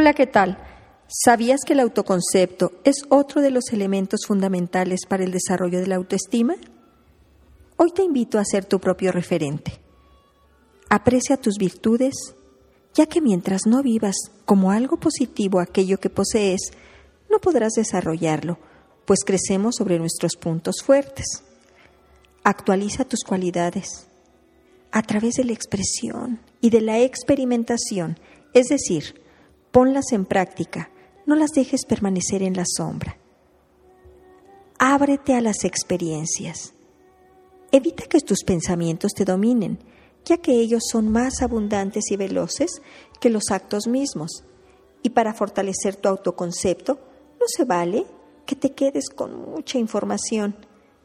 Hola, ¿qué tal? ¿Sabías que el autoconcepto es otro de los elementos fundamentales para el desarrollo de la autoestima? Hoy te invito a ser tu propio referente. Aprecia tus virtudes, ya que mientras no vivas como algo positivo aquello que posees, no podrás desarrollarlo, pues crecemos sobre nuestros puntos fuertes. Actualiza tus cualidades a través de la expresión y de la experimentación, es decir, ponlas en práctica no las dejes permanecer en la sombra. Ábrete a las experiencias. Evita que tus pensamientos te dominen, ya que ellos son más abundantes y veloces que los actos mismos. Y para fortalecer tu autoconcepto, no se vale que te quedes con mucha información,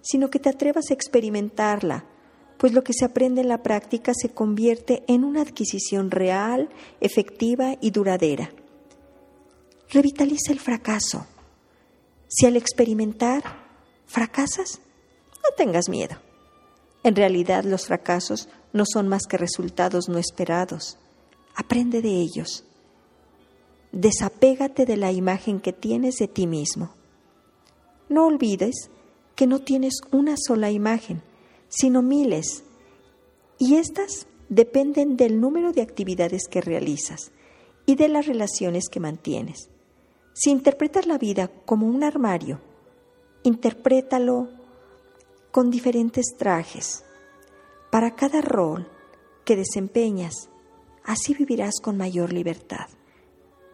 sino que te atrevas a experimentarla, pues lo que se aprende en la práctica se convierte en una adquisición real, efectiva y duradera. Revitaliza el fracaso. Si al experimentar fracasas, no tengas miedo. En realidad los fracasos no son más que resultados no esperados. Aprende de ellos. Desapégate de la imagen que tienes de ti mismo. No olvides que no tienes una sola imagen, sino miles, y estas dependen del número de actividades que realizas y de las relaciones que mantienes. Si interpretas la vida como un armario, interprétalo con diferentes trajes. Para cada rol que desempeñas, así vivirás con mayor libertad.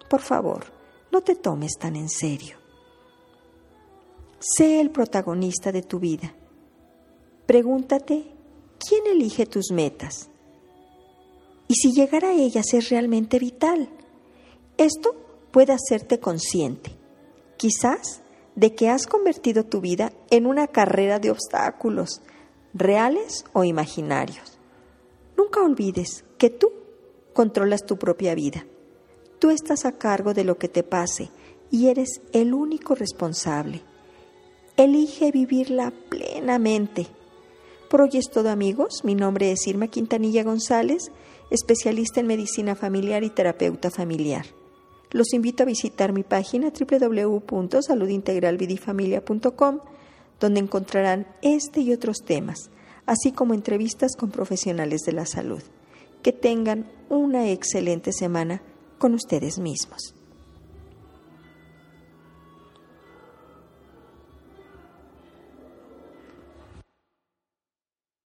Por favor, no te tomes tan en serio. Sé el protagonista de tu vida. Pregúntate, ¿quién elige tus metas? Y si llegar a ellas es realmente vital. Esto puede hacerte consciente, quizás, de que has convertido tu vida en una carrera de obstáculos, reales o imaginarios. Nunca olvides que tú controlas tu propia vida. Tú estás a cargo de lo que te pase y eres el único responsable. Elige vivirla plenamente. Por hoy es todo amigos, mi nombre es Irma Quintanilla González, especialista en medicina familiar y terapeuta familiar. Los invito a visitar mi página www.saludintegralvidifamilia.com, donde encontrarán este y otros temas, así como entrevistas con profesionales de la salud. Que tengan una excelente semana con ustedes mismos.